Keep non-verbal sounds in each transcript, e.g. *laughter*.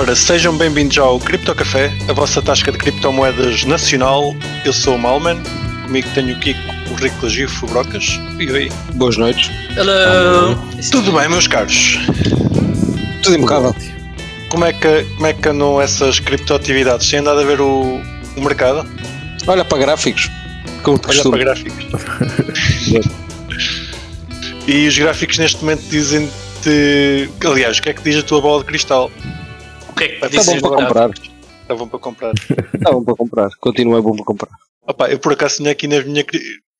Ora, sejam bem-vindos ao Cripto Café, a vossa tasca de criptomoedas nacional. Eu sou o Malman, comigo tenho o Kiko, o Rico Lagifo, o Brocas. E oi. Boas noites. Hello! Tudo bem, meus caros? Tudo impecável. Como é que, como é que andam essas criptoatividades? Tem andado a ver o, o mercado? Olha para gráficos. Como Olha costume. para gráficos. *laughs* e os gráficos neste momento dizem-te. Aliás, o que é que diz a tua bola de cristal? O que é que Está dizes bom para comprar. Está bom para comprar. Está bom para comprar. Continua bom para comprar. Opa, eu por acaso tinha aqui na minha.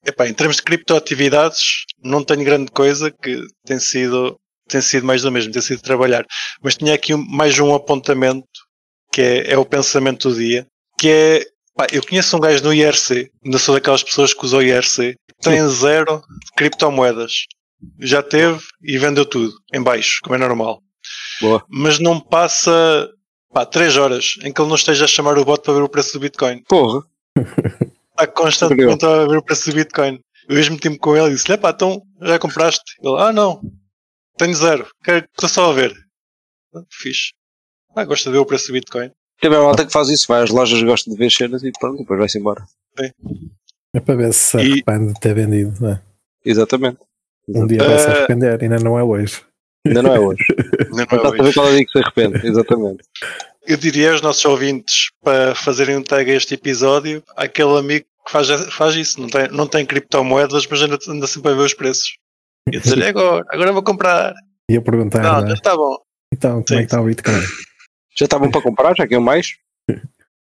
Epá, em termos de criptoatividades, não tenho grande coisa que tem sido, tem sido mais do mesmo, tem sido trabalhar. Mas tinha aqui mais um apontamento que é, é o pensamento do dia, que é. Pá, eu conheço um gajo no IRC, ainda sou daquelas pessoas que o IRC, tem zero de criptomoedas. Já teve e vendeu tudo, em baixo, como é normal. Boa. Mas não passa pá, 3 horas em que ele não esteja a chamar o bot para ver o preço do Bitcoin Porra. *laughs* está constantemente a ver o preço do Bitcoin. Eu hoje meti-me com ele e disse-lhe, pá, então já compraste? Ele, ah não, tenho zero, quero- estou só a ver. Ah, Fixe. Ah, gosta de ver o preço do Bitcoin. Tem uma malta que faz isso. Vai às lojas, gosta de ver cenas e pronto, depois vai-se embora. É para ver se se E- arrepende de ter vendido, não é? Exatamente. Um dia vai se Eh, arrepender, ainda não é hoje. Ainda não é hoje. Não, não é Mas está a hoje. saber qual é o dia que se arrepende. Exatamente. Eu diria aos nossos ouvintes para fazerem um tag a este episódio, aquele amigo que faz, faz isso, não tem, não tem criptomoedas, mas anda, anda sempre a ver os preços. E a dizer, "É agora, agora vou comprar. E eu perguntar, Não, não, já está bom. então, como Sim. é que está o Bitcoin? Já está bom para comprar? Já quer mais?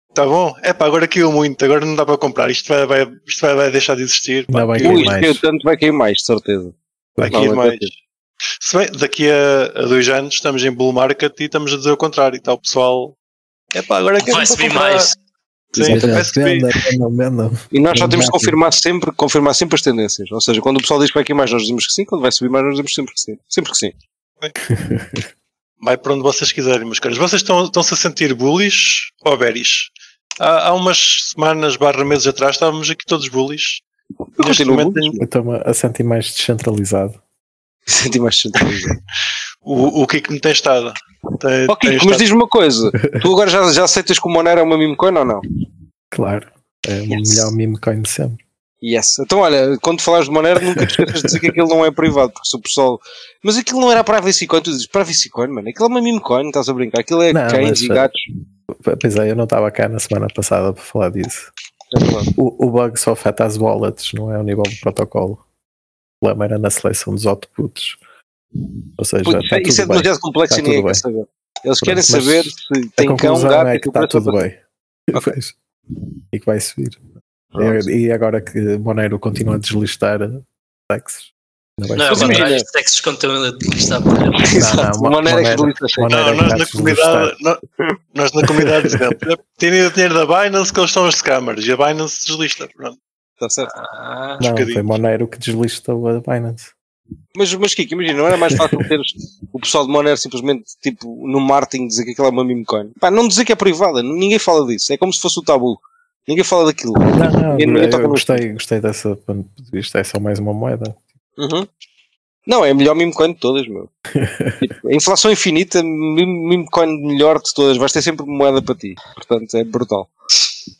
Está bom? É pá, agora caiu muito, agora não dá para comprar. Isto vai, vai- isto vai, vai deixar de existir. Ainda pá, vai caiu cair mais. isto tanto vai cair mais, de certeza. Vai Não, cair não mais. Se bem, daqui a, a dois anos estamos em bull market e estamos a dizer o contrário. Está o pessoal. É pá, agora é que Vai subir mais. Sim. E nós só temos ter. confirmar sempre, confirmar sempre as tendências. Ou seja, quando o pessoal diz que vai cair mais, nós dizemos que sim. Quando vai subir mais, nós dizemos sempre que sim. Sempre que sim. *laughs* Vai para onde vocês quiserem, meus caros. Vocês estão- estão-se a sentir bullish ou bearish? Há, há umas semanas barra meses atrás estávamos aqui todos bullish. Eu Neste continuo momento bullish. Eu estou-me a sentir mais descentralizado. *laughs* Senti mais centralizado. o, o Kiko me tem estado. Tem, mas diz-me uma coisa. Tu agora já, já aceitas que o Monero é uma meme coin ou não? Claro. É o Yes. melhor meme coin de sempre. Yes. Então, olha, quando falares de Monero, nunca te esqueças de dizer que aquilo não é privado, porque se o pessoal. Mas aquilo não era privacy coin, tu dizes privacy coin, mano. Aquilo é uma meme coin, estás a brincar. Aquilo é Não, cães mas, e eh, gatos. Pois é, eu não estava cá na semana passada para falar disso. É. O, o bug só afeta as wallets, não é ao nível do protocolo. O problema era na seleção dos outputs. Ou seja, Putz, está isso é tudo bem. demasiado complexo Está e ninguém quer bem. saber. Eles querem Pronto, mas saber se A tem cão, conclusão gato é que o está tudo bem. Pois. *laughs* E que vai subir. Pronto. E, e agora que Monero continua a deslistar taxas. Não, vai Não, é imagina- os textos continuam a listar por ele. Exato. Mo- O Monero é que. Monero Não, é que nós na deslistar. comunidade, nó- nós na comunidade dizemos, tirem o dinheiro da Binance que eles são os scammers e a Binance deslista. Pronto. Está certo. Ah, Não, foi Monero que deslistou a Binance. Mas, mas Kiko, imagina, não era mais fácil ter o pessoal de Monero simplesmente, tipo, no marketing dizer que aquilo é uma meme coin? Pá, não dizer que é privada, ninguém fala disso. É como se fosse o tabu. Ninguém fala daquilo. Não, não, Ninguém- ninguém eu, gostei, gostei dessa ponto de vista. É só mais uma moeda. Uhum. Não, é a melhor meme coin de todas, meu. Tipo, *laughs* a inflação infinita, meme meme coin melhor de todas. Vais ter sempre moeda para ti. Portanto, é brutal.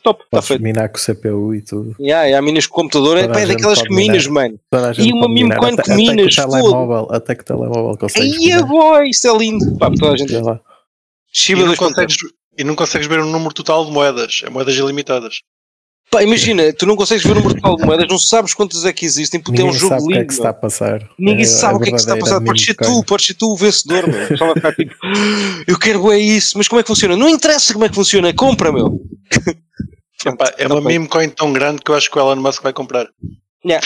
Top, está Podes feito. minar com o CPU e tudo. E há, e há minas com computador, é, pá, a é daquelas que minas, mano. A gente uma meme coin até, que até minas, que telemóvel, até que telemóvel consegue. Aí é boy, isso é lindo. Pá, toda a gente. E não, 2.0. consegues, e não consegues ver o número total de moedas, é moedas ilimitadas. Pá, imagina, tu não consegues ver o número total de moedas, não sabes quantas é que existem, porque Ninguém é um jogo sabe o que é lindo. que se está a passar. Ninguém É sabe a o que é que se está a passar. Podes ser tu, podes ser tu o vencedor, meu. Tipo, eu quero é isso, mas como é que funciona? Não interessa como é que funciona, compra, meu. *laughs* Epá, é uma meme coin tão grande que eu acho que o Elon Musk vai comprar. Yeah.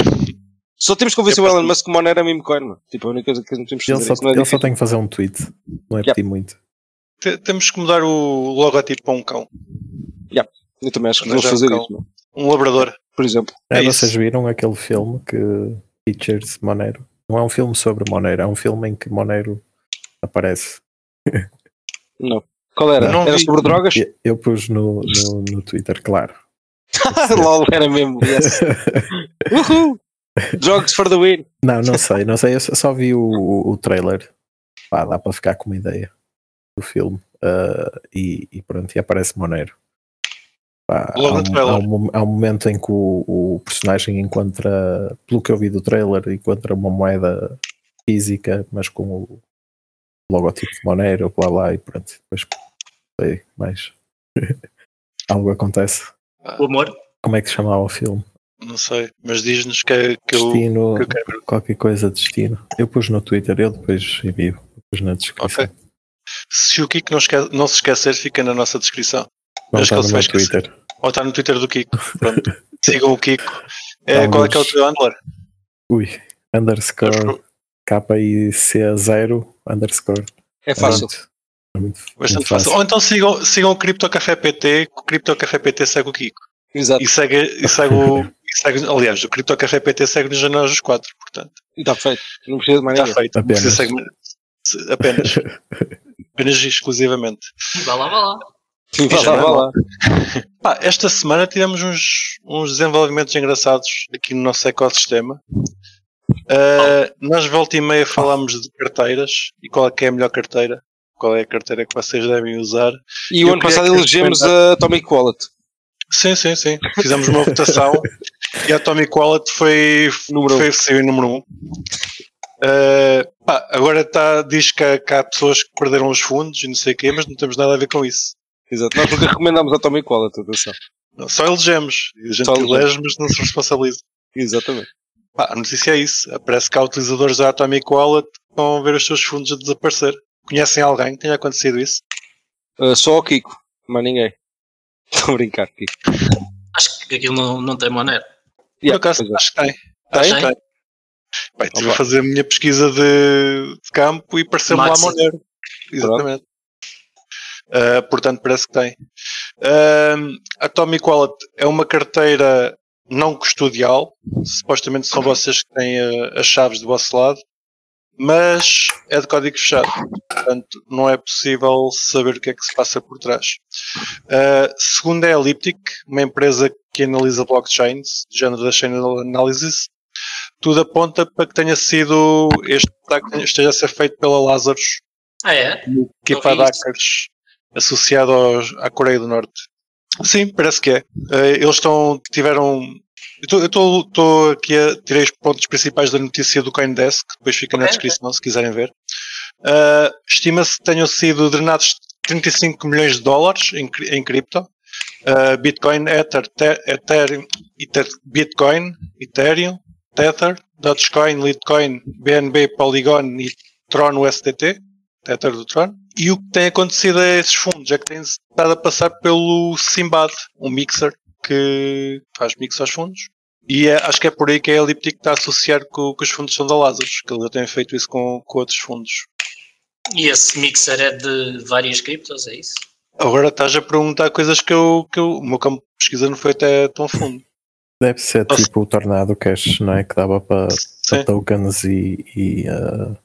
Só temos que convencer o Elon Musk que o Monero é meme coin, meu. Tipo, a única coisa que não temos que Ele fazer só, isso não é ele só tem que fazer um tweet. Não é Yeah. pedir muito. Te- Temos que mudar o logotipo para um cão, Eu também acho que devemos fazer um cão. isso, meu. Um labrador. Por exemplo. É, É isso. vocês viram aquele filme que features Monero? Não é um filme sobre Monero, é um filme em que Monero aparece. Não. Qual era? Não era vi. sobre drogas? Eu, eu pus no, no, no Twitter, claro. *laughs* LOL, era mesmo. Yes. *laughs* Uhul! Drugs for the win. Não, não sei, não sei. Eu só vi o, o, o trailer. Pá, dá para ficar com uma ideia. do filme ah, e, e pronto, e aparece Monero. Pá, Logo há, um, trailer. há um há um momento em que o, o personagem encontra, pelo que eu vi do trailer, encontra uma moeda física, mas com o logotipo de Monero, blá blá, e pronto. Depois sei mais. *laughs* Algo acontece. O amor? Como é que se chamava o filme? Não sei, mas diz-nos que, que eu. Destino, que eu quero. qualquer coisa destino. Eu pus no Twitter, eu depois envio, pus na descrição. Ok. Se o Kiko não, esque- não se esquecer, fica na nossa descrição. Não Acho que está ele no se vai. Twitter. Ou está no Twitter do Kiko. Pronto. *laughs* Sigam o Kiko. É, qual é que é o teu handler? Ui, underscore KIC0 underscore. É fácil. muito- é muito, Bastante muito fácil. Ou então sigam, sigam o Cripto Café PT, que o Cripto Café PT segue o Kiko. Exato. E segue, e segue o. *laughs* e segue, aliás, o Cripto Café PT segue nos janelas dos quatro, portanto. E está feito. Não precisa de mais Está ninguém. feito. Não Apenas. precisa seguir- se- apenas. *laughs* apenas e exclusivamente. Vá lá, vá lá. Vá lá, esta semana tivemos uns, uns desenvolvimentos engraçados aqui no nosso ecossistema. Uh, nós volta e meia falámos de carteiras e qual é que é a melhor carteira, qual é a carteira que vocês devem usar. E o ano passado elegemos a Atomic Wallet. Sim, sim, sim. Fizemos uma votação e a Atomic Wallet foi, Número um. foi saiu em número 1. Um. Uh, pá, agora tá, diz que, há- que há pessoas que perderam os fundos e não sei o quê, mas não temos nada a ver com isso. Exato. Nós nunca recomendámos a Atomic Wallet, atenção. Não, Só elegemos. E a gente Só elegemos. elege, mas não se responsabiliza. Exatamente. Pá, a notícia é isso. Parece que há utilizadores da Atomic Wallet que vão ver os seus fundos a desaparecer. Conhecem alguém que tenha acontecido isso? Uh, só o Kiko, mais ninguém. *laughs* Estou a brincar, Kiko. Acho que aquilo não, não tem Monero. Por Yeah, acaso, é. acho que tem. Tem? Acho que tem. Bem, estive a fazer a minha pesquisa de, de campo e pareceu-me lá. Monero. Exatamente. Uh, portanto, parece que tem. Um, Atomic Wallet é uma carteira não custodial. Supostamente são vocês que têm uh, as chaves do vosso lado. Mas é de código fechado. Portanto, não é possível saber o que é que se passa por trás. Uh, segundo é a Elliptic, uma empresa que analisa blockchains, do género da Chain Analysis. Tudo aponta para que tenha sido este ataque esteja a ser feito pela Lazarus, Ah, é? equipa de isso. hackers associada aos- à Coreia do Norte. Sim, parece que é. Eh, eles estão, tiveram. Eu estou aqui a tirei os pontos principais da notícia do Coindesk, que depois fica na Ok. descrição se quiserem ver. Eh, Estima-se que tenham sido drenados 35 milhões de dólares em, em cripto. Eh, Bitcoin, Ether, Te- Ethereum, Ether, Bitcoin, Ethereum, Tether, Dogecoin, Litecoin, BNB, Polygon e Tron USDT. Tether do Tron. E o que tem acontecido a esses fundos é que tem estado a passar pelo Simbad, um mixer que faz mix aos fundos. E é- acho que é por aí que a Elliptic está a associar com, com os fundos são da Lazarus, que eles já têm feito isso com, com outros fundos. E esse mixer é de várias criptos, é isso? Agora estás a perguntar coisas que eu, que eu o meu campo de pesquisa não foi até tão fundo. Deve ser Nossa. tipo o Tornado Cash, não é? Que dava para, tokens e, e ah,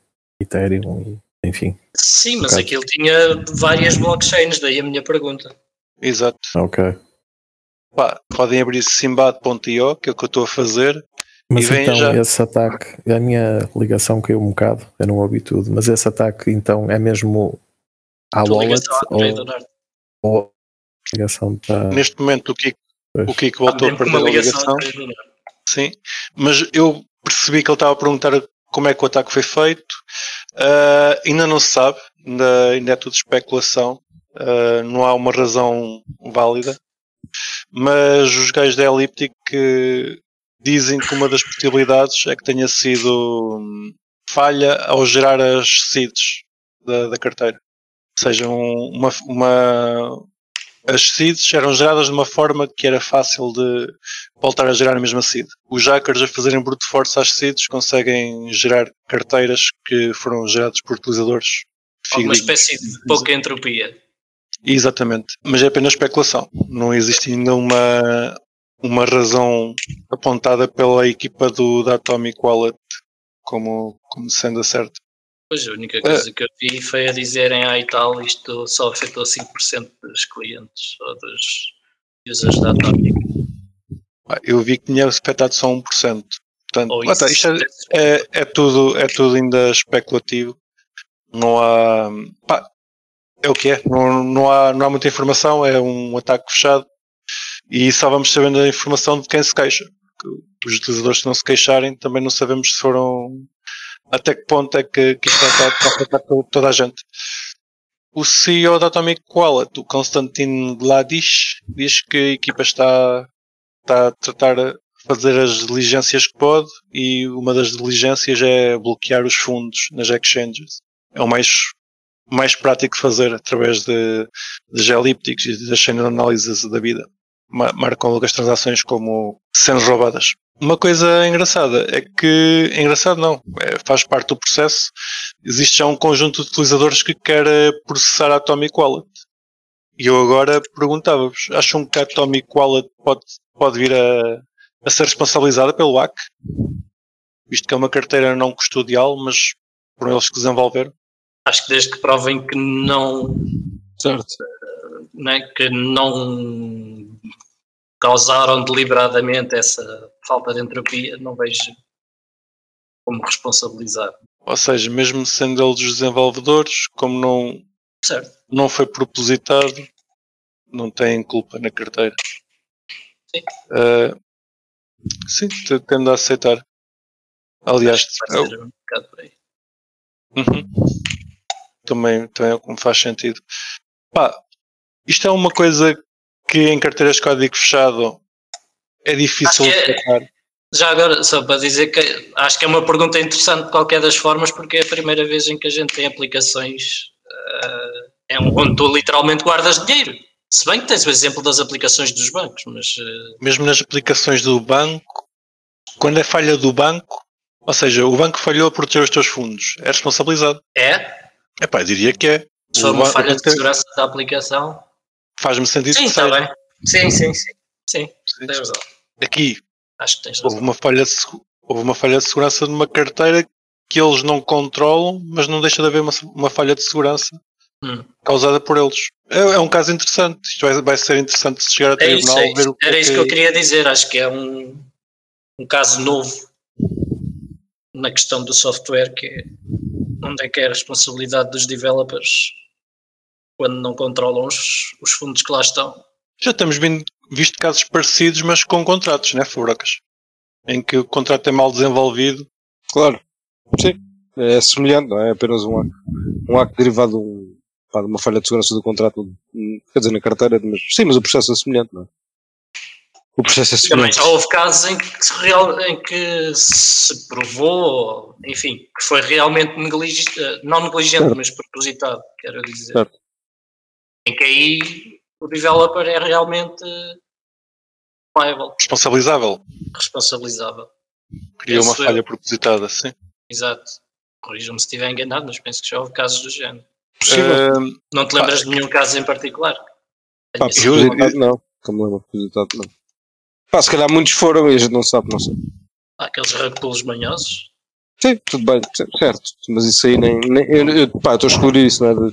Ethereum e enfim. Sim, mas Ok. aquilo tinha várias blockchains, daí a minha pergunta. Exato. Ok. Pá, podem abrir simbad.io, que é o que eu estou a fazer. Mas então já. esse ataque, a minha ligação caiu um bocado, eu não ouvi tudo, mas esse ataque então é mesmo à Tua wallet ou, ou a ligação está. Neste momento o Kiko, Pois. o Kiko voltou a Mesmo com perder a ligação ligação. Sim, mas eu percebi que ele estava a perguntar como é que o ataque foi feito. Ah, ainda não se sabe, ainda, ainda é tudo especulação. Ah, não há uma razão válida. Mas os gajos da Elliptic dizem que uma das possibilidades é que tenha sido hum, falha ao gerar as seeds da, da carteira. Ou seja, um- uma, uma, as seeds eram geradas de uma forma que era fácil de voltar a gerar a mesma seed. Os hackers a fazerem brute force às seeds conseguem gerar carteiras que foram geradas por utilizadores Alguma espécie de pouca entropia. Exatamente, mas é apenas especulação. Não existe ainda uma, uma razão apontada pela equipa do, da Atomic Wallet como, como sendo a certa. Pois, a única coisa que eu vi foi a dizerem, ah e tal, isto só afetou 5% dos clientes ou dos users da Atomic. Pá, Eu vi que tinha afetado só 1%. Portanto, lá está, isto é, é, é tudo, é tudo ainda especulativo. Não há. Pá, é o que é. Não, não, há, não há muita informação, é um ataque fechado e só vamos sabendo a informação de quem se queixa. Os utilizadores que não se queixarem também não sabemos se foram até que ponto é que, que isto está a afetar toda a gente. O CEO da Atomic Wallet, o Konstantin Gladish, diz que a equipa está, está a tratar a fazer as diligências que pode e uma das diligências é bloquear os fundos nas exchanges. É o mais mais prático de fazer através de, de e das análises da vida. Marcam logo as transações como sendo roubadas. Uma coisa engraçada é que, engraçado não, é, faz parte do processo, existe já um conjunto de utilizadores que quer eh, processar a Atomic Wallet. E eu agora perguntava-vos, acham que a Atomic Wallet pode, pode vir a, a ser responsabilizada pelo AC? Visto que é uma carteira não custodial, mas por eles que desenvolveram acho que desde que provem que não. Certo. Né, que não causaram deliberadamente essa falta de entropia, não vejo como responsabilizar. Ou seja, mesmo sendo eles os desenvolvedores, como não, certo. não foi propositado, não têm culpa na carteira. Sim. Uh, sim, tendo a aceitar. Aliás, ser um bocado por aí. Uhum também, também é como faz sentido. Pá, isto é uma coisa que em carteiras de código fechado é difícil de é, Já agora, só para dizer que acho que é uma pergunta interessante de qualquer das formas, porque é a primeira vez em que a gente tem aplicações uh, é um, onde tu literalmente guardas dinheiro. Se bem que tens o exemplo das aplicações dos bancos, mas. Uh... Mesmo nas aplicações do banco, quando é falha do banco, ou seja, o banco falhou a proteger os teus fundos, é responsabilizado. É? É pá, diria que é. Se for uma falha de segurança da aplicação. Faz-me sentido sim, que está bem. Sim, sim, sim. Sim, sim. tens razão. Aqui Acho que tens razão. Houve uma, falha de, houve uma falha de segurança numa carteira que eles não controlam, mas não deixa de haver uma, uma falha de segurança hum. causada por eles. É, é, um caso interessante. Isto vai, vai ser interessante se chegar a tribunal. É isso, é ver o que Era isso que eu queria dizer. Acho que é um, um caso novo na questão do software que é onde é que é a responsabilidade dos developers quando não controlam os, os fundos que lá estão. Já temos visto casos parecidos, mas com contratos, né, Fubrocas? Em que o contrato é mal desenvolvido. Claro, sim. É semelhante, não é? é apenas um acto, um acto derivado de, um, de uma falha de segurança do contrato, quer dizer, na carteira, mas sim, mas o processo é semelhante, não é? O processo é Também já houve casos em que, se real, em que se provou, enfim, que foi realmente negligente, não negligente, certo. mas propositado, quero dizer. Certo. Em que aí o developer é realmente liable. Responsabilizável. Responsabilizável. Criou uma falha eu. propositada, sim. Exato. Corrijam-me se estiver enganado, mas penso que já houve casos do género. Uh, não te lembras pá, de nenhum caso em particular? Pá, propositado não. Como lembro, propositado não. Pá, se calhar muitos foram e a gente não sabe, não sei. Há aqueles rugpuls manhosos? Sim, tudo bem, certo. Mas isso aí nem. nem eu, eu, pá, estou a excluir isso, não é?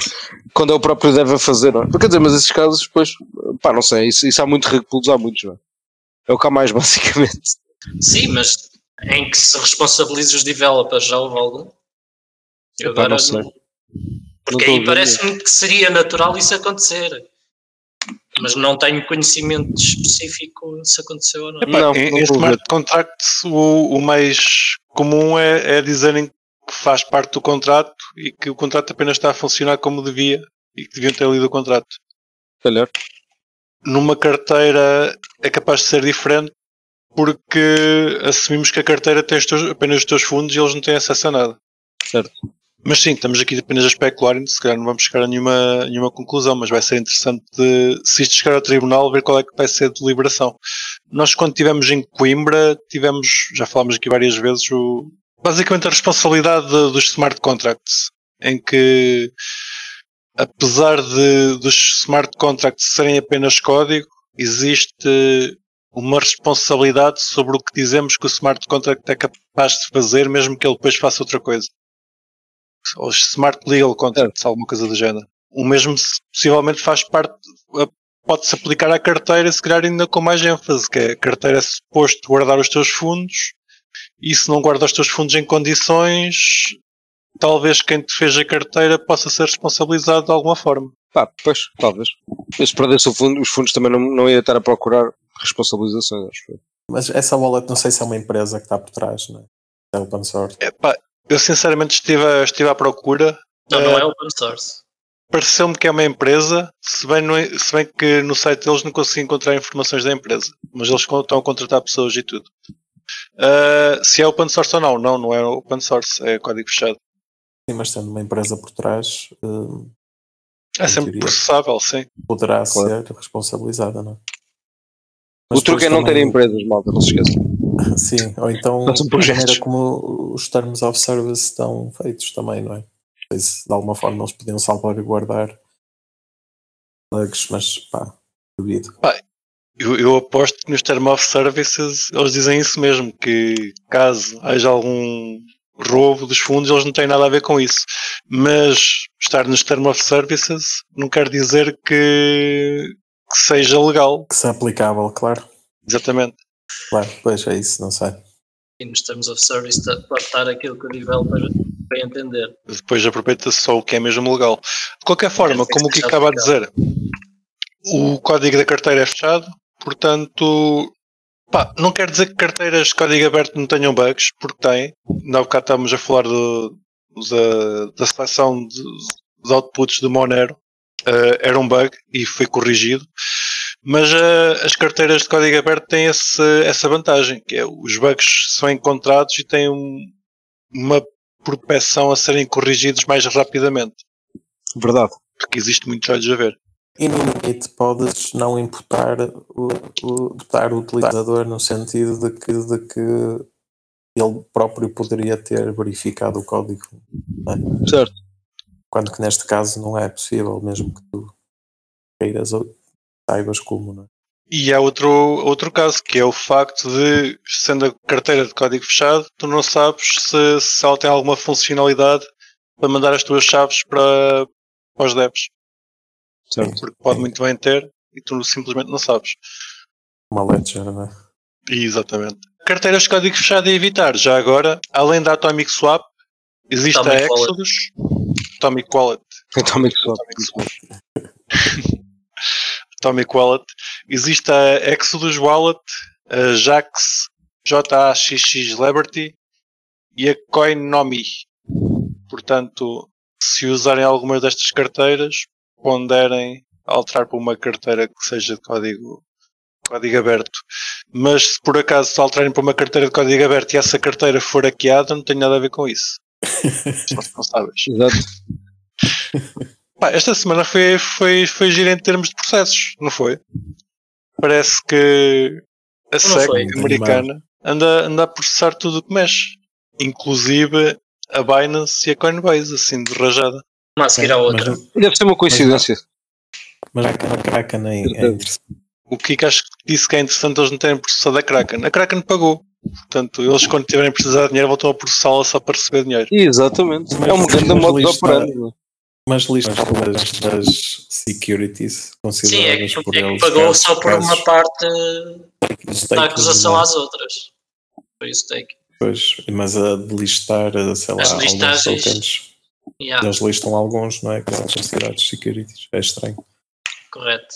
Quando é o próprio deve fazer, não é? Quer dizer, mas esses casos, depois, pá, não sei, isso, isso há muito rugpuls, há muitos, não é? É o que há mais, *laughs* basicamente. Sim, mas em que se responsabiliza os developers, já houve algum? Eu agora não sei. Porque não aí parece-me que seria natural isso acontecer mas não tenho conhecimento específico se aconteceu ou não. Epá, não, em, smart contracts o, o mais comum é, é dizerem que faz parte do contrato e que o contrato apenas está a funcionar como devia e que deviam ter lido o contrato. Calhar. Numa carteira é capaz de ser diferente porque assumimos que a carteira tem os teus, apenas os teus fundos e eles não têm acesso a nada. Certo. Mas sim, estamos aqui apenas a especular, se calhar não vamos chegar a nenhuma, nenhuma conclusão, mas vai ser interessante de, se isto chegar ao tribunal, ver qual é que vai ser a deliberação. Nós, quando estivemos em Coimbra, tivemos, já falámos aqui várias vezes, o, basicamente a responsabilidade de, dos smart contracts, em que, apesar de, dos smart contracts serem apenas código, existe uma responsabilidade sobre o que dizemos que o smart contract é capaz de fazer, mesmo que ele depois faça outra coisa os Smart Legal Contracts, é. alguma coisa do género. O mesmo possivelmente faz parte, pode-se aplicar à carteira, se calhar ainda com mais ênfase, que é a carteira é suposto guardar os teus fundos e se não guarda os teus fundos em condições, talvez quem te fez a carteira possa ser responsabilizado de alguma forma. Pá, pois, talvez. Mas se perdesse o fundo, os fundos também não, não ia estar a procurar responsabilizações, acho eu. Mas essa wallet não sei se é uma empresa que está por trás, não é? É open source. Epá, eu sinceramente estive, estive à procura. Não, não Eh, é open source. Pareceu-me que é uma empresa, se bem, no, se bem que no site deles não consegui encontrar informações da empresa. Mas eles estão a contratar pessoas e tudo. Ah, se é open source ou não, não, não é open source, é código fechado. Sim, mas tendo uma empresa por trás, eh, É Em sempre teoria. processável, sim. poderá Claro. ser responsabilizada, não é? o truque é não ter terem empresas, malta, não se esqueça. *laughs* Sim, ou então a maneira como os termos of service estão feitos também, não é? Se de alguma forma eles podiam salvaguardar bugs, mas pá, duvido. Eu, eu aposto que nos Term of Services eles dizem isso mesmo, que caso haja algum roubo dos fundos, eles não têm nada a ver com isso. Mas estar nos Term of Services não quer dizer que, que seja legal. Que se é aplicável, claro. Exatamente. Claro, pois é isso, não sei. E nos termos of service pode estar aquilo que o developer vai entender. Depois aproveita-se só o que é mesmo legal. De qualquer forma, É, tem como o que acaba de dizer, o código da carteira é fechado, portanto, pá, não quer dizer que carteiras de código aberto não tenham bugs, porque têm. Ainda há bocado estávamos a falar do- da, da seleção de- dos outputs do Monero. Eh, era um bug e foi corrigido. Mas eh, as carteiras de código aberto têm esse- essa vantagem, que é os bugs são encontrados e têm um- uma propensão a serem corrigidos mais rapidamente, Verdade. porque existe muitos olhos a ver. E no limite podes não imputar o, o, imputar o utilizador no sentido de que, de que ele próprio poderia ter verificado o código. é? Certo. Quando que neste caso não é possível, mesmo que tu queiras saibas como, não é? E há outro, outro caso, que é o facto de, sendo a carteira de código fechado, tu não sabes se, se ela tem alguma funcionalidade para mandar as tuas chaves para, para os devs. Certo. Porque pode muito bem ter e tu simplesmente não sabes. Uma ledger, não é? E, exatamente. Carteiras de código fechado a evitar. Já agora, além da Atomic Swap, existe Atomic a Wallet. Exodus, Atomic Wallet, como é que só? Atomic Wallet. Existe a Exodus Wallet, a Jax, JAXX Liberty e a Coinomi. Portanto, se usarem algumas destas carteiras, ponderem alterar para uma carteira que seja de código, código aberto. Mas se por acaso se alterarem para uma carteira de código aberto e essa carteira for hackeada, não tem nada a ver com isso. *laughs* São responsáveis. Exato. *laughs* Pá, esta semana foi, foi, foi gira em termos de processos, não foi? Parece que a SEC americana anda, anda a processar tudo o que mexe, inclusive a Binance e a Coinbase, assim de rajada. Uma a seguir à outra. Mas, Deve ser uma coincidência. mas a Kraken é, é interessante. O que acho que disse que é interessante eles não terem processado a Kraken. A Kraken pagou. Portanto, eles quando tiverem precisar de dinheiro voltam a processá-la só para receber dinheiro. Exatamente. Mas- É um grande mas modo de lista- Mas listas das, das securities Sim, é consideradas que, por é que eles pagou casos- só por casos uma parte da acusação às outras. Foi o stake. Pois, mas a de listar, sei lá, As alguns tokens, Yeah, eles listam alguns, não é? Que são considerados securities. É estranho. correto.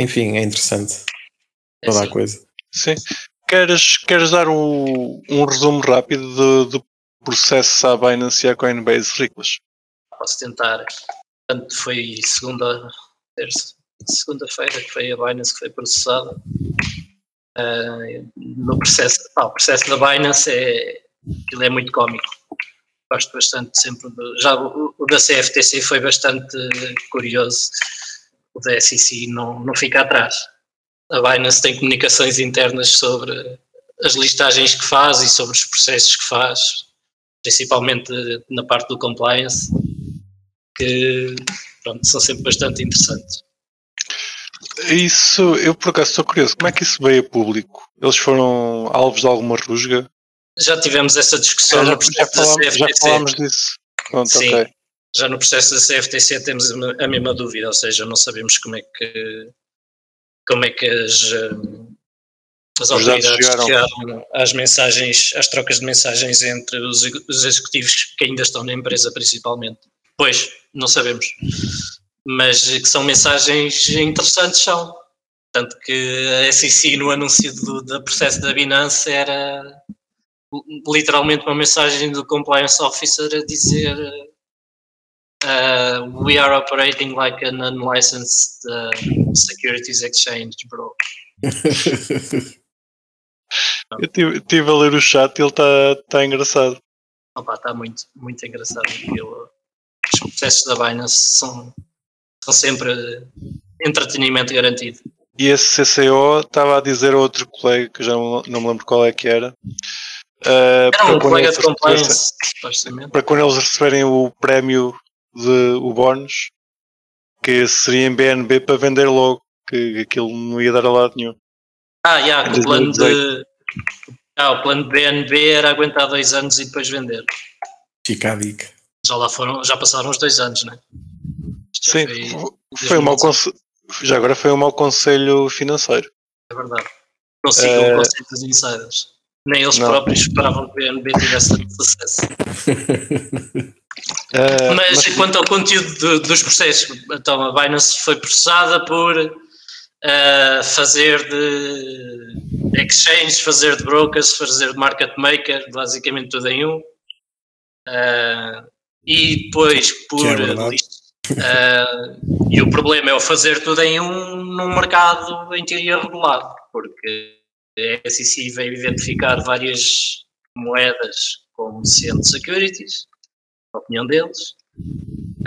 Enfim, é interessante É toda assim. a coisa. Sim. Queres, queres dar um, um resumo rápido do, do processo à Binance e à Coinbase, Riclas? Posso tentar. Portanto, foi segunda, segunda-feira que foi a Binance que foi processada. Ah, no processo, pá, o processo da Binance é, aquilo é muito cómico. Gosto bastante sempre do, já o, o da CFTC foi bastante curioso. O da SEC não, não fica atrás. A Binance tem comunicações internas sobre as listagens que faz e sobre os processos que faz, principalmente na parte do compliance que pronto, são sempre bastante interessantes. Isso, eu por acaso estou curioso, como é que isso veio a público? Eles foram alvos de alguma rusga? Já tivemos essa discussão já, no já, processo falámos, da já CFTC. falámos disso. Pronto, Sim. ok. Já no processo da CFTC temos a mesma dúvida, ou seja, não sabemos como é que como é que as, hum, As autoridades chegaram. chegaram às mensagens, às trocas de mensagens entre os, os executivos que ainda estão na empresa, principalmente. Pois, não sabemos. Mas que são mensagens interessantes, são. Tanto que a SEC no anúncio do, do processo da Binance era literalmente uma mensagem do Compliance Officer a dizer uh, We are operating like an unlicensed uh, securities exchange, bro. *laughs* Eu tive, tive a ler o chat e ele está tá engraçado. Está muito, muito engraçado aquilo. Os processos da Binance são, são sempre entretenimento garantido. E esse CCO estava a dizer a outro colega, que já não, não me lembro qual é que era. uh, Era para um quando colega eles de compliance. Para quando eles receberem o prémio de o bónus, que seria em BNB para vender logo, que aquilo não ia dar a lado nenhum. Ah, yeah, que o plano de. 2018. Ah, o plano de BNB era aguentar dois anos e depois vender. Fica a dica. Já lá foram, já passaram os dois anos, né? Isto já Sim, foi- foi um mau conse- já agora foi um mau conselho financeiro. É verdade. Não sigam Eh, o conceito dos insiders. Nem eles não. próprios esperavam que o BNB tivesse tanto sucesso. Uh, *laughs* Mas, mas- quanto ao conteúdo do- dos processos, então a Binance foi processada por eh, fazer de exchange, fazer de brokers, fazer de market maker, basicamente tudo em um. Eh, e depois por. É eh, e o problema é o fazer tudo em um num mercado em teoria regulado, porque a SEC veio identificar várias moedas como sendo securities, na opinião deles,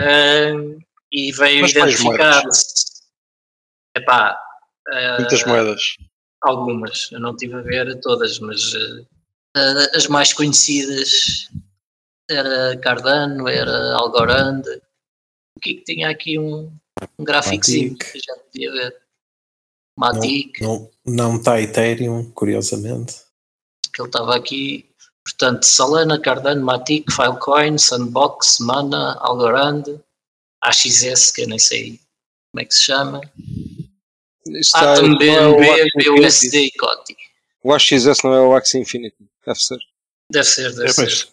Ahm, e veio Mas identificar epá, ah, muitas moedas. algumas, eu não estive a ver todas, mas ah, as mais conhecidas era Cardano, era Algorand, o que é que tinha aqui um, um gráfico Matic. que a gente podia ver? Matic, Não não está Ethereum, curiosamente. que ele estava aqui. Portanto, Solana, Cardano, Matic, Filecoin, Sandbox, Mana, Algorand, AXS, que eu nem sei como é que se chama, está- Atom, não o BNB. BUSD e COTI. O AXS não é o Axie Infinity. Deve ser. Deve ser, deve É, ser.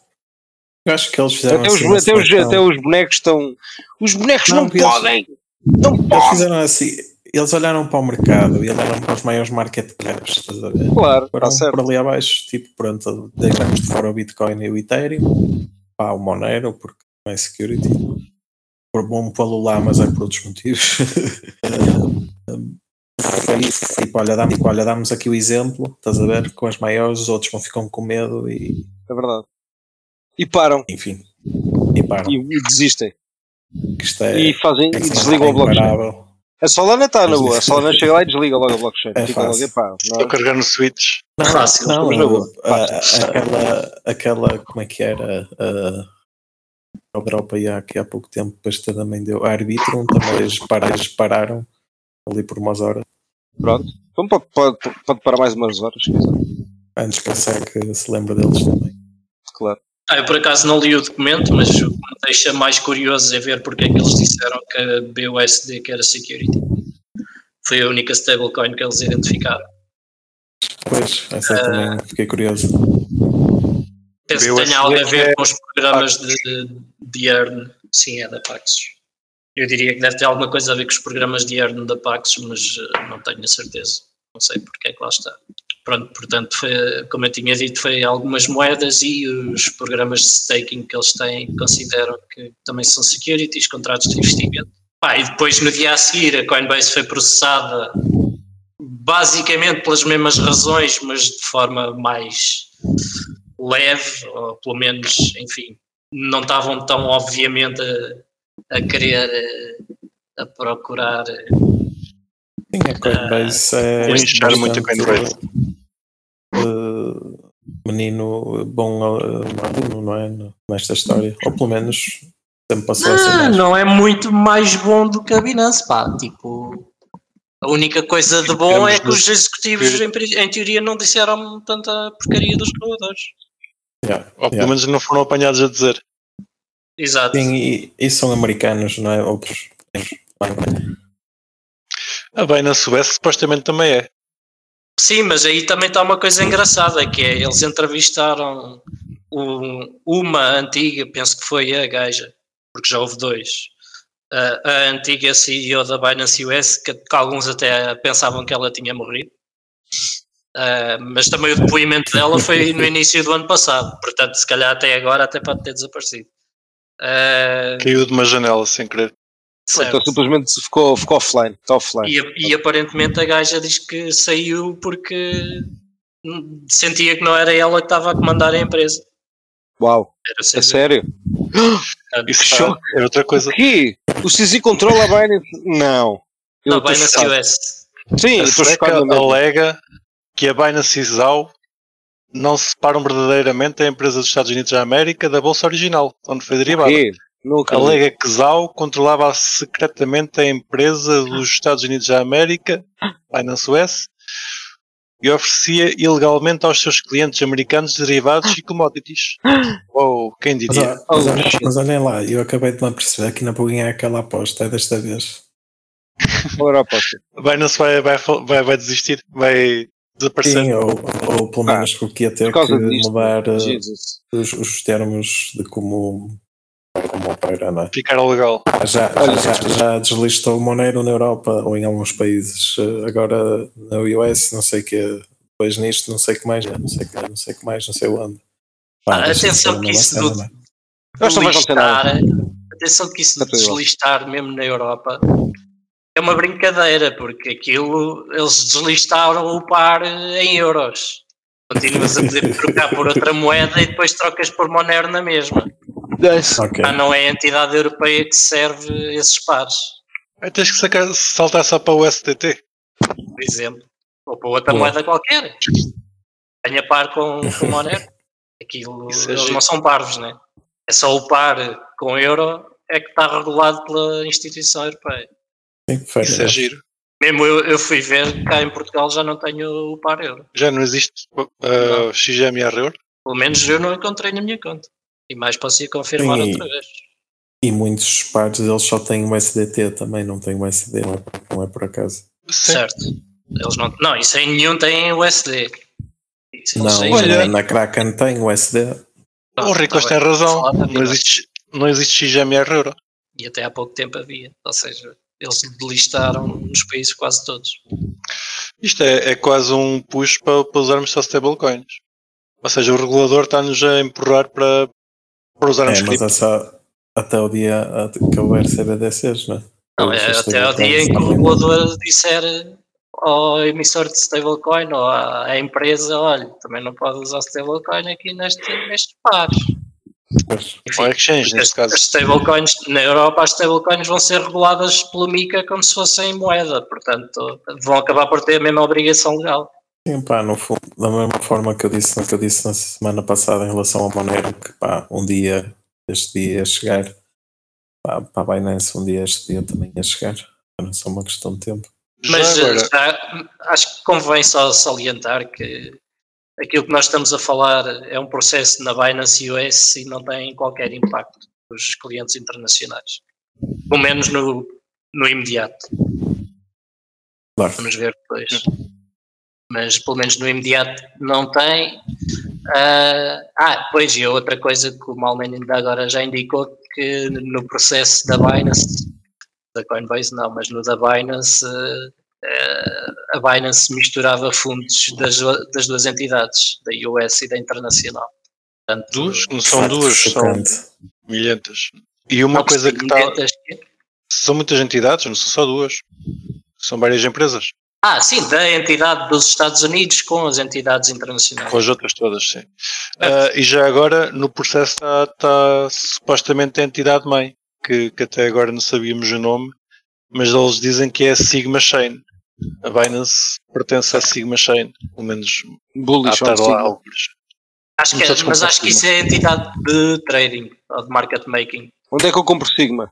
Eu acho que eles fizeram Até os, assim uma até, os, até os bonecos estão. Os bonecos Não, não, eles- podem! Não Eles podem! fizeram assim. Eles olharam para o mercado e olharam para os maiores market caps. Estás a ver? Claro, Foram está certo. por ali abaixo, tipo, pronto, deixamos de fora o Bitcoin e o Ethereum, pá, o Monero, porque não é security. Por bom pô-lo lá, mas é por outros motivos. *laughs* Foi isso, tipo, olha, tipo, olha, damos aqui o exemplo, estás a ver, com as maiores, os outros vão ficam com medo e, É verdade. E param. enfim, e param. E, e desistem. Que isto é, E fazem. é E desligam é o blockchain. A Solana está na boa. A Solana chega lá e desliga logo a blockchain. É Fica logo, fácil. epá, não- Estou a carregar no Switch. Não, Fácil, não, a- aquela, aquela, como é que era? A, Europa ia aqui há pouco tempo, depois também deu a Arbitrum, também eles pararam, eles pararam ali por umas horas, Pronto. Então pode, pode, pode parar mais umas horas, se quiser. antes que a SEC se lembre deles também. Claro. Ah, eu por acaso não li o documento, mas o que me deixa mais curioso é ver porque é que eles disseram que a BUSD que era security. Foi a única stablecoin que eles identificaram. Pois, essa Ah. também fiquei curioso. Penso que BUSD tenha algo a ver é com os programas de, de earn. Sim, é da Paxos. Eu diria que deve ter alguma coisa a ver com os programas de earn da Paxos, mas eh, não tenho a certeza. Não sei porque é que lá está. Pronto, portanto, foi, como eu tinha dito, foi algumas moedas e os programas de staking que eles têm consideram que também são securities, contratos de investimento. Pá, e depois, no dia a seguir, a Coinbase foi processada basicamente pelas mesmas razões, mas de forma mais leve, ou pelo menos, enfim, não estavam tão obviamente a, a querer, eh, a procurar. Sim, a Coinbase é Vou inchar muito a Coinbase. Eh, menino bom eh, aluno, não é? Nesta história, ou pelo menos sempre passou a ser Ah, mais. não é muito mais bom do que a Binance, pá. Tipo, a única coisa de bom é que os executivos, em, em teoria, não disseram tanta porcaria dos reguladores. Yeah, Ou pelo yeah. menos não foram apanhados a dizer. Exato. Sim, e, e são americanos, não é? Outros. A Binance US supostamente também é. Sim, mas aí também está uma coisa engraçada, que é, eles entrevistaram um, uma antiga, penso que foi a gaja, porque já houve dois, a, a antiga CEO da Binance US, que, que, alguns até pensavam que ela tinha morrido. Uh, mas também o depoimento dela foi no *laughs* início do ano passado, portanto, se calhar até agora até pode ter desaparecido. Uh, Caiu de uma janela sem querer. Então simplesmente ficou, ficou offline. Está offline. E, e, aparentemente a gaja diz que saiu porque sentia que não era ela que estava a comandar a empresa. Uau, é sério? Isso é outra coisa. O quê? O CZ controla a Binance? Não. Eu não, Binance US. Sim, a SECA alega que a Binance ISAO não se separam verdadeiramente a empresa dos Estados Unidos da América da bolsa original, onde foi derivada. Alega que ZAO controlava secretamente a empresa dos Estados Unidos da América, Binance US, e oferecia ilegalmente aos seus clientes americanos derivados e commodities. Ou quem diria? Mas, mas, mas, olhem lá, eu acabei de me perceber que na Buguinha é aquela aposta, é desta vez. Qual era a aposta? Binance vai, vai, vai, vai desistir, vai desaparecer. Sim, ou, ou pelo menos ah, que ia ter que disto, mudar uh, os, os termos de como como opera, não é? Ficar legal. Já, já, já, deslistou o Monero na Europa ou em alguns países. Eh, agora na US, não sei que depois nisto, não sei que mais, não sei que, não sei que mais, não sei onde. Pá, ah, atenção que isso do, é? do listar, atenção que isso de deslistar mesmo na Europa é uma brincadeira, porque aquilo eles deslistaram o par em euros. Continuas a poder trocar por outra moeda e depois trocas por Monero na mesma. Okay. Ah, não é a entidade europeia que serve esses pares. Aí tens que sacar, saltar só para o STT. Por exemplo. Ou para outra moeda qualquer. Tenha par com, com *laughs* Monero. Aquilo, é eles não são parvos, né? É só o par com euro é que está regulado pela instituição europeia. Sim, Isso é giro. Mesmo eu, eu fui ver, cá em Portugal já não tenho o par euro. Já não existe uh, XMR euro? Pelo menos eu não encontrei na minha conta. E mais posso ir confirmar Sim, outra vez. E muitos pares eles só têm o SDT também, não têm o SD, não é, não é por acaso. Certo. Eles não, não, isso em nenhum tem o SD. Isso não, olha, na Kraken tem o SD. o Ricos tem razão. Não existe, não existe XMR Euro. E até há pouco tempo havia. Ou seja, eles delistaram nos países quase todos. Isto é, é quase um push para, para usarmos só stablecoins. Ou seja, o regulador está-nos a empurrar para, para usar é, mas é só até o dia que houver CBDCs, não é? Não, é até o dia em que o regulador disser ao emissor de stablecoin ou à, empresa, olha, também não pode usar stablecoin aqui neste, neste par. Enfim, ou exchange, neste caso. As stablecoins, na Europa, as stablecoins vão ser reguladas pelo MICA como se fossem moeda, portanto, vão acabar por ter a mesma obrigação legal. Sim, pá, no fundo, da mesma forma que eu disse, que eu disse na semana passada em relação ao Monero, que pá, um dia este dia ia chegar, pá, para a Binance um dia este dia também ia chegar, não é só uma questão de tempo. Mas já, acho que convém só salientar que aquilo que nós estamos a falar é um processo na Binance US e não tem qualquer impacto nos clientes internacionais, pelo menos no, no imediato. Claro. Vamos ver depois mas pelo menos no imediato não tem. Uh, ah, pois, e outra coisa que o Malman ainda agora já indicou, que no processo da Binance, da Coinbase não, mas no da Binance, uh, a Binance misturava fundos das, das duas entidades, da US e da Internacional. Portanto, duas? Não são duas, são milhentas. E uma coisa que está... São muitas entidades, não são só duas. São várias empresas. Ah, sim, da entidade dos Estados Unidos com as entidades internacionais. Com as outras todas, sim. Uh, e já agora, no processo está, está supostamente a entidade mãe, que, que, até agora não sabíamos o nome, mas eles dizem que é a Sigma Chain. A Binance pertence à Sigma Chain, pelo menos Bullish há lá alguns. Acho que é, mas acho que isso é entidade de trading ou de market making. Onde é que eu compro Sigma?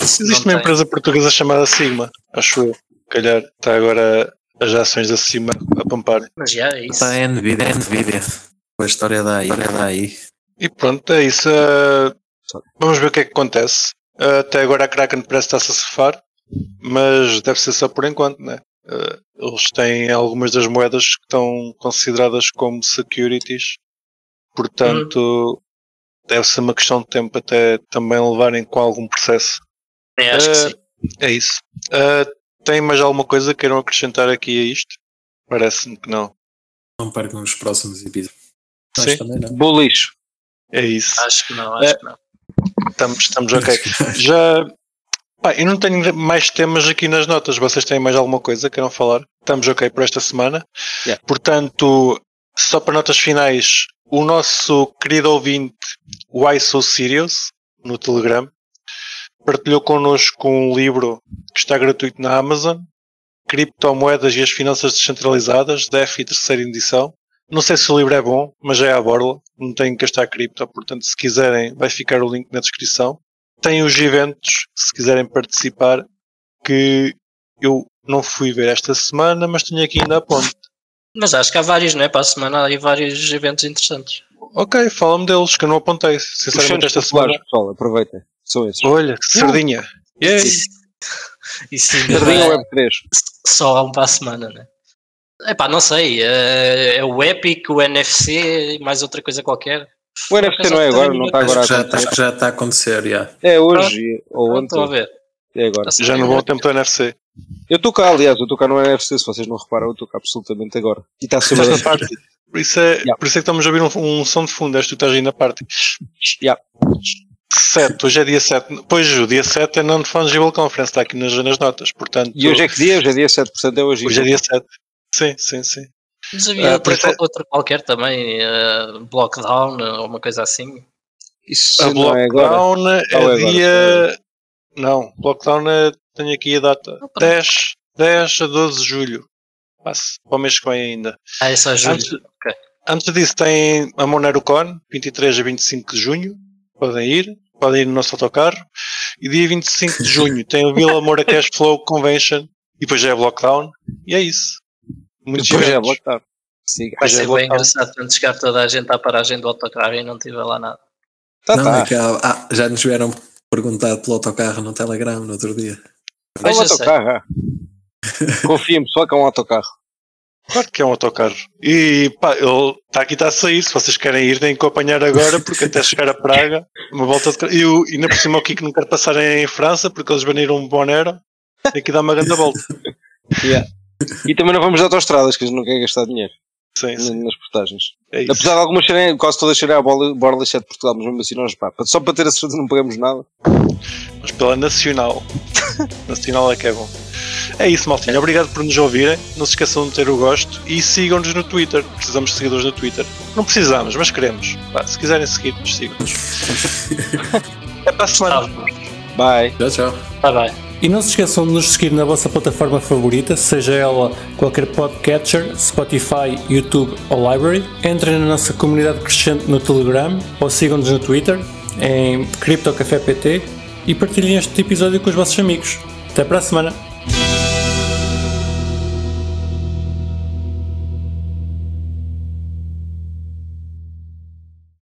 Existe não uma tem. empresa portuguesa chamada Sigma, acho eu calhar está agora as ações acima a pampar. Mas já é isso. Está a Nvidia, é Nvidia. A história daí, daí. E pronto, é isso. Uh, vamos ver o que é que acontece. Uh, até agora a Kraken parece estar-se a safar, mas deve ser só por enquanto, né? Uh, eles têm algumas das moedas que estão consideradas como securities, portanto, uhum. deve ser uma questão de tempo até também levarem com algum processo. É, acho uh, que sim. É isso. Uh, tem mais alguma coisa que queiram acrescentar aqui a isto? Parece-me que não. Não percam os próximos episódios. Sim. Bullish. É isso. Acho que não, acho que não. Estamos, estamos ok. Já Pá, eu não tenho mais temas aqui nas notas. Vocês têm mais alguma coisa que queiram falar? Estamos ok por esta semana. Yeah. Portanto, só para notas finais, o nosso querido ouvinte Why So Serious no Telegram partilhou connosco um livro que está gratuito na Amazon, Criptomoedas e as Finanças Descentralizadas, DEF e terceira edição. Não sei se o livro é bom, mas já é à borla. Não tenho que gastar cripto, portanto, se quiserem, vai ficar o link na descrição tem os eventos, se quiserem participar, que eu não fui ver esta semana, mas tenho aqui ainda a ponte. Mas acho que há vários, não é? Para a semana há aí vários eventos interessantes. Ok, fala-me deles, que eu não apontei. Sinceramente, esta semana. Pessoal, aproveita. São esses. Olha, que sardinha. Uh. Yeah. Isso, sardinha Web 3. Só há um para a semana, não é? Epá, não sei. É, é o Epic, o NFC e mais outra coisa qualquer. O NFT não é agora, não está agora acho a acontecer. Acho que já está a acontecer, já. É hoje ou ontem. Estou a ver. É agora. Já no bom tempo do NFC. Eu estou cá, aliás, eu estou cá no NFC, se vocês não reparam, eu estou cá absolutamente agora. E está a ser uma parte. Por isso, é, yeah. por isso é que estamos a ouvir um, um som de fundo, és tu estás aí na parte. Yeah. 7, hoje é dia 7. Pois, o dia 7 é Non-Fungible Conference, está aqui nas, nas notas, portanto... E hoje é que dia? Hoje é dia 7, portanto é hoje. Hoje é dia 7. Sim, sim, sim. Mas havia uh, outra, é... outra, qualquer também, uh, Blockdown ou uma coisa assim. Isso a Blockdown é, é, é dia. Não, Blockdown é. Tenho aqui a data: oh, 10, 10 a 12 de julho. Passe para o mês que vem ainda. Ah, é só julho. Antes, okay. antes disso, tem a MoneroCon, 23 a 25 de junho. Podem ir, podem ir no nosso autocarro. E dia 25 de junho tem o Vila Moura *laughs* Cash Flow Convention. E depois já é Blockdown. E é isso. Muito depois é Blockdown. Sim, Vai ser é bem engraçado quando chegar toda a gente à paragem do autocarro e não tiver lá nada. Tá, não, tá. É que, ah, já nos vieram perguntar pelo autocarro no Telegram no outro dia. É um autocarro. É. *laughs* Confia-me só que é um autocarro. Claro que é um autocarro. E pá, ele está aqui, está a sair. Se vocês querem ir, têm que acompanhar agora, porque até chegar a Praga, uma volta de E, e ainda por cima o Kiko não quer passar em França, porque eles baniram um Bonero, tem que dar uma grande volta. Yeah. E também não vamos de autostradas, que eles não querem gastar dinheiro. Sim, sim. nas portagens. É Apesar de algumas serem, quase todas serem a borla de Portugal, mas mesmo assim nós, pá, só para ter a certeza não pagamos nada. Mas pela Nacional. *laughs* nacional é que é bom. É isso, maltinha. Obrigado por nos ouvirem. Não se esqueçam de ter o gosto e sigam-nos no Twitter. Precisamos de seguidores no Twitter. Não precisamos, mas queremos. Pá, se quiserem seguir-nos, sigam-nos. *laughs* é para a semana. Bye. Tchau, tchau. Bye, bye. E não se esqueçam de nos seguir na vossa plataforma favorita, seja ela qualquer podcatcher, Spotify, YouTube ou Library. Entrem na nossa comunidade crescente no Telegram ou sigam-nos no Twitter em CryptoCafépt e partilhem este episódio com os vossos amigos. Até para a semana! Bye.